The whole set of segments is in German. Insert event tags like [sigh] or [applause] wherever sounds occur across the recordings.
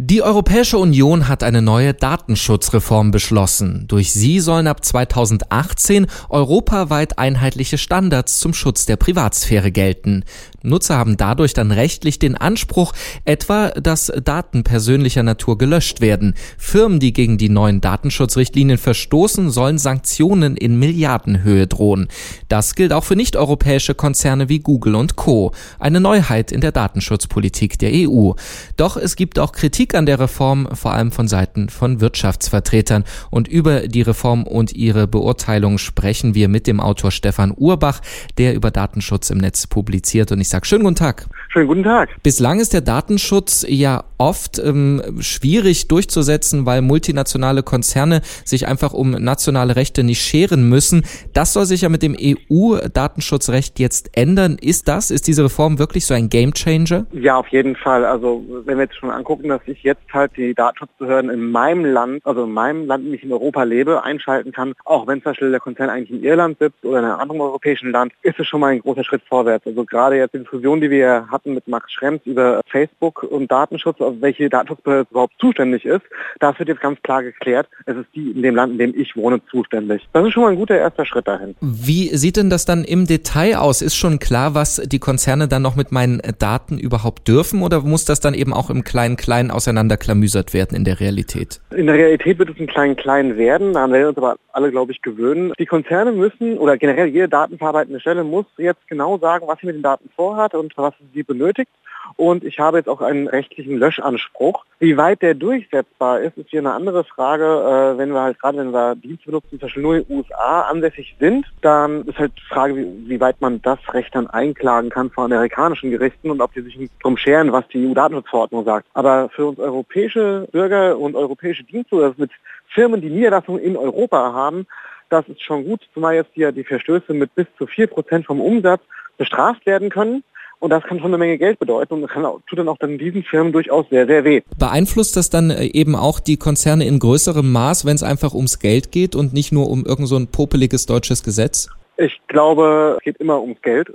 Die Europäische Union hat eine neue Datenschutzreform beschlossen. Durch sie sollen ab 2018 europaweit einheitliche Standards zum Schutz der Privatsphäre gelten. Nutzer haben dadurch dann rechtlich den Anspruch, etwa, dass Daten persönlicher Natur gelöscht werden. Firmen, die gegen die neuen Datenschutzrichtlinien verstoßen, sollen Sanktionen in Milliardenhöhe drohen. Das gilt auch für nicht-europäische Konzerne wie Google und Co. Eine Neuheit in der Datenschutzpolitik der EU. Doch es gibt auch Kritik an der Reform, vor allem von Seiten von Wirtschaftsvertretern. Und über die Reform und ihre Beurteilung sprechen wir mit dem Autor Stefan Urbach, der über Datenschutz im Netz publiziert. Und ich sage schönen guten Tag. Schönen guten Tag. Bislang ist der Datenschutz ja oft ähm, schwierig durchzusetzen, weil multinationale Konzerne sich einfach um nationale Rechte nicht scheren müssen. Das soll sich ja mit dem EU-Datenschutzrecht jetzt ändern. Ist das, ist diese Reform wirklich so ein Gamechanger? Ja, auf jeden Fall. Also wenn wir jetzt schon angucken, dass ich jetzt halt die Datenschutzbehörden in meinem Land, also in meinem Land, in dem ich in Europa lebe, einschalten kann, auch wenn zum Beispiel der Konzern eigentlich in Irland sitzt oder in einem anderen europäischen Land, ist es schon mal ein großer Schritt vorwärts. Also gerade jetzt die Diskussion, die wir hatten mit Max Schrems über Facebook und Datenschutz, welche Datenschutzbehörde überhaupt zuständig ist, das wird jetzt ganz klar geklärt. Es ist die in dem Land, in dem ich wohne, zuständig. Das ist schon mal ein guter erster Schritt dahin. Wie sieht denn das dann im Detail aus? Ist schon klar, was die Konzerne dann noch mit meinen Daten überhaupt dürfen oder muss das dann eben auch im Kleinen-Kleinen auseinanderklamüsert werden in der Realität? In der Realität wird es ein Klein-Klein werden, daran werden wir uns aber alle, glaube ich, gewöhnen. Die Konzerne müssen oder generell jede datenverarbeitende Stelle muss jetzt genau sagen, was sie mit den Daten vorhat und was sie benötigt. Und ich habe jetzt auch einen rechtlichen Löschanspruch. Wie weit der durchsetzbar ist, ist hier eine andere Frage. Äh, wenn wir halt gerade, wenn wir Dienste benutzen, zum Beispiel nur in den USA ansässig sind, dann ist halt die Frage, wie, wie weit man das Recht dann einklagen kann vor amerikanischen Gerichten und ob die sich darum scheren, was die EU-Datenschutzverordnung sagt. Aber für uns europäische Bürger und europäische Dienste, also mit Firmen, die Niederlassungen in Europa haben, das ist schon gut, zumal jetzt hier die Verstöße mit bis zu 4% vom Umsatz bestraft werden können. Und das kann schon eine Menge Geld bedeuten und kann, tut dann auch dann diesen Firmen durchaus sehr, sehr weh. Beeinflusst das dann äh, eben auch die Konzerne in größerem Maß, wenn es einfach ums Geld geht und nicht nur um irgend so ein popeliges deutsches Gesetz? Ich glaube, es geht immer ums Geld.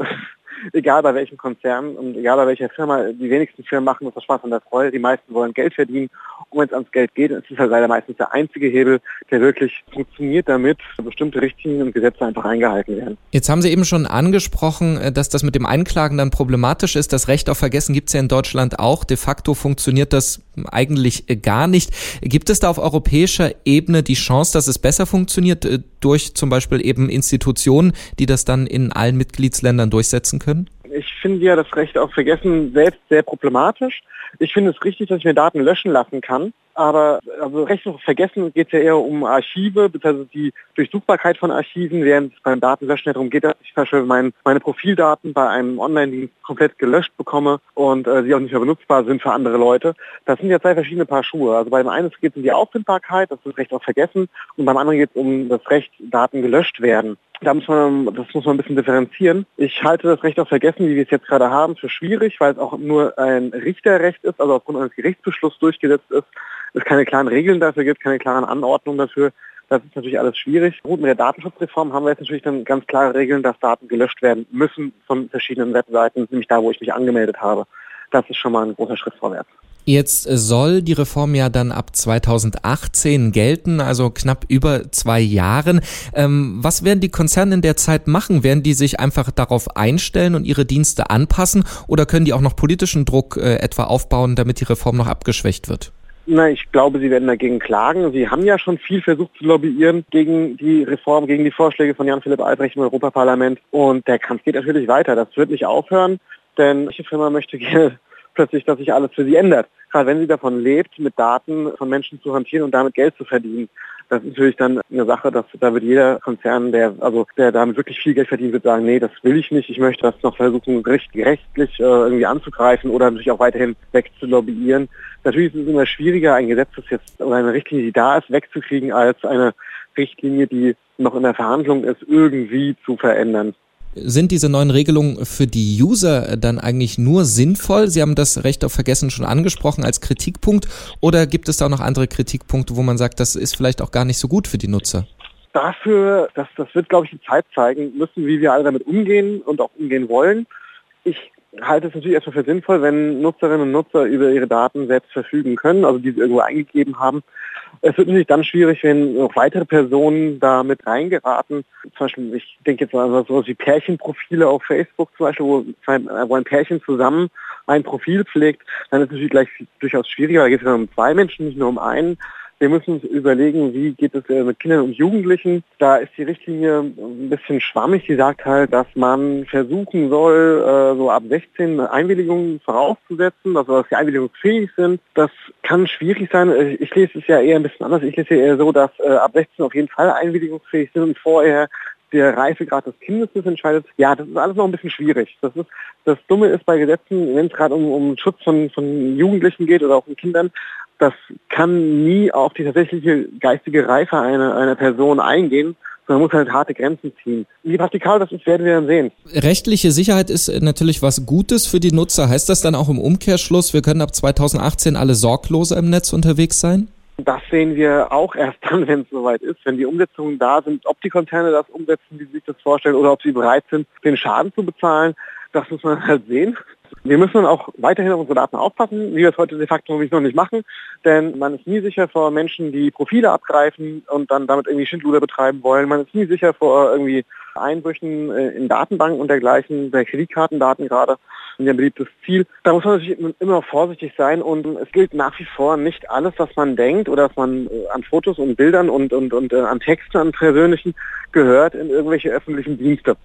Egal bei welchem Konzern und egal bei welcher Firma, die wenigsten Firmen machen das Spaß und der Freude, die meisten wollen Geld verdienen und wenn es ans Geld geht, ist es halt leider meistens der einzige Hebel, der wirklich funktioniert, damit bestimmte Richtlinien und Gesetze einfach eingehalten werden. Jetzt haben Sie eben schon angesprochen, äh, dass das mit dem Einklagen dann problematisch ist. Das Recht auf Vergessen gibt es ja in Deutschland auch. De facto funktioniert das eigentlich äh, gar nicht. Gibt es da auf europäischer Ebene die Chance, dass es besser funktioniert äh, durch zum Beispiel eben Institutionen, die das dann in allen Mitgliedsländern durchsetzen können? Ich finde ja das Recht auf Vergessen selbst sehr problematisch. Ich finde es richtig, dass ich mir Daten löschen lassen kann. Aber also recht vergessen geht es ja eher um Archive, beziehungsweise die Durchsuchbarkeit von Archiven, während es beim Datenlöschen darum geht, dass ich zum Beispiel mein, meine Profildaten bei einem Online-Dienst komplett gelöscht bekomme und äh, sie auch nicht mehr benutzbar sind für andere Leute. Das sind ja zwei verschiedene Paar Schuhe. Also beim einen geht es um die Auffindbarkeit, das ist Recht auf Vergessen, und beim anderen geht es um das Recht, Daten gelöscht werden. Da muss man, das muss man ein bisschen differenzieren. Ich halte das Recht auf Vergessen, wie wir es jetzt gerade haben, für schwierig, weil es auch nur ein Richterrecht ist, also aufgrund eines Gerichtsbeschlusses durchgesetzt ist es keine klaren Regeln dafür gibt, keine klaren Anordnungen dafür. Das ist natürlich alles schwierig. Gut, mit der Datenschutzreform haben wir jetzt natürlich dann ganz klare Regeln, dass Daten gelöscht werden müssen von verschiedenen Webseiten, nämlich da, wo ich mich angemeldet habe. Das ist schon mal ein großer Schritt vorwärts. Jetzt soll die Reform ja dann ab 2018 gelten, also knapp über zwei Jahren. Ähm, was werden die Konzerne in der Zeit machen? Werden die sich einfach darauf einstellen und ihre Dienste anpassen oder können die auch noch politischen Druck äh, etwa aufbauen, damit die Reform noch abgeschwächt wird? Na, ich glaube, Sie werden dagegen klagen. Sie haben ja schon viel versucht zu lobbyieren gegen die Reform, gegen die Vorschläge von Jan-Philipp Albrecht im Europaparlament. Und der Kampf geht natürlich weiter. Das wird nicht aufhören, denn welche Firma möchte gerne [laughs] plötzlich, dass sich alles für sie ändert. Gerade wenn sie davon lebt, mit Daten von Menschen zu hantieren und damit Geld zu verdienen. Das ist natürlich dann eine Sache, dass da wird jeder Konzern, der also der damit wirklich viel Geld verdient, wird sagen, nee, das will ich nicht. Ich möchte das noch versuchen, rechtlich äh, irgendwie anzugreifen oder natürlich auch weiterhin wegzulobbyieren. Natürlich ist es immer schwieriger, ein Gesetz, das jetzt oder eine Richtlinie, die da ist, wegzukriegen, als eine Richtlinie, die noch in der Verhandlung ist, irgendwie zu verändern. Sind diese neuen Regelungen für die User dann eigentlich nur sinnvoll? Sie haben das Recht auf Vergessen schon angesprochen als Kritikpunkt. Oder gibt es da noch andere Kritikpunkte, wo man sagt, das ist vielleicht auch gar nicht so gut für die Nutzer? Dafür, das, das wird, glaube ich, die Zeit zeigen müssen, wie wir alle damit umgehen und auch umgehen wollen. Ich halte es natürlich erstmal für sinnvoll, wenn Nutzerinnen und Nutzer über ihre Daten selbst verfügen können, also die sie irgendwo eingegeben haben. Es wird natürlich dann schwierig, wenn noch weitere Personen da mit reingeraten. Zum Beispiel, ich denke jetzt an sowas wie Pärchenprofile auf Facebook zum Beispiel, wo, wo ein Pärchen zusammen ein Profil pflegt, dann ist es natürlich gleich durchaus schwieriger. Da geht es dann um zwei Menschen, nicht nur um einen. Wir müssen uns überlegen, wie geht es äh, mit Kindern und Jugendlichen. Da ist die Richtlinie ein bisschen schwammig. Die sagt halt, dass man versuchen soll, äh, so ab 16 Einwilligungen vorauszusetzen, also dass sie einwilligungsfähig sind. Das kann schwierig sein. Ich lese es ja eher ein bisschen anders. Ich lese eher so, dass äh, ab 16 auf jeden Fall einwilligungsfähig sind und vorher der Reifegrad des Kindes das entscheidet. Ja, das ist alles noch ein bisschen schwierig. Das ist das Dumme ist bei Gesetzen, wenn es gerade um, um Schutz von, von Jugendlichen geht oder auch von Kindern, das kann nie auf die tatsächliche geistige Reife einer, einer Person eingehen, man muss halt harte Grenzen ziehen. Wie praktikabel das ist, werden wir dann sehen. Rechtliche Sicherheit ist natürlich was Gutes für die Nutzer. Heißt das dann auch im Umkehrschluss, wir können ab 2018 alle sorgloser im Netz unterwegs sein? Das sehen wir auch erst dann, wenn es soweit ist, wenn die Umsetzungen da sind, ob die Konzerne das umsetzen, wie sie sich das vorstellen, oder ob sie bereit sind, den Schaden zu bezahlen. Das muss man halt sehen. Wir müssen auch weiterhin auf unsere Daten aufpassen, wie wir es heute de facto noch nicht machen, denn man ist nie sicher vor Menschen, die Profile abgreifen und dann damit irgendwie Schindluder betreiben wollen. Man ist nie sicher vor irgendwie Einbrüchen äh, in Datenbanken und dergleichen, bei Kreditkartendaten gerade, ein beliebtes Ziel. Da muss man natürlich immer vorsichtig sein und es gilt nach wie vor nicht alles, was man denkt oder was man äh, an Fotos und Bildern und, und, und äh, an Texten, an persönlichen gehört in irgendwelche öffentlichen Dienste.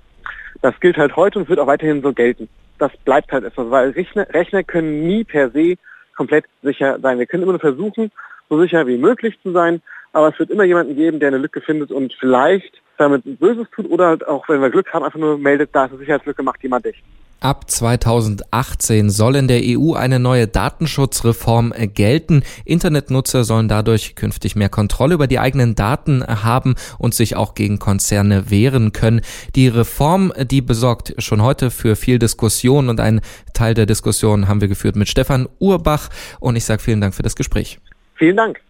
Das gilt halt heute und wird auch weiterhin so gelten. Das bleibt halt etwas, weil Rechner, Rechner können nie per se komplett sicher sein. Wir können immer nur versuchen, so sicher wie möglich zu sein, aber es wird immer jemanden geben, der eine Lücke findet und vielleicht damit Böses tut oder halt auch, wenn wir Glück haben, einfach nur meldet, da ist eine Sicherheitslücke, macht jemand dicht. Ab 2018 soll in der EU eine neue Datenschutzreform gelten. Internetnutzer sollen dadurch künftig mehr Kontrolle über die eigenen Daten haben und sich auch gegen Konzerne wehren können. Die Reform, die besorgt schon heute für viel Diskussion und einen Teil der Diskussion haben wir geführt mit Stefan Urbach und ich sage vielen Dank für das Gespräch. Vielen Dank.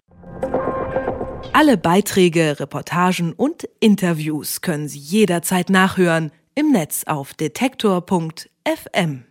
Alle Beiträge, Reportagen und Interviews können Sie jederzeit nachhören im Netz auf detektor.fm. FM.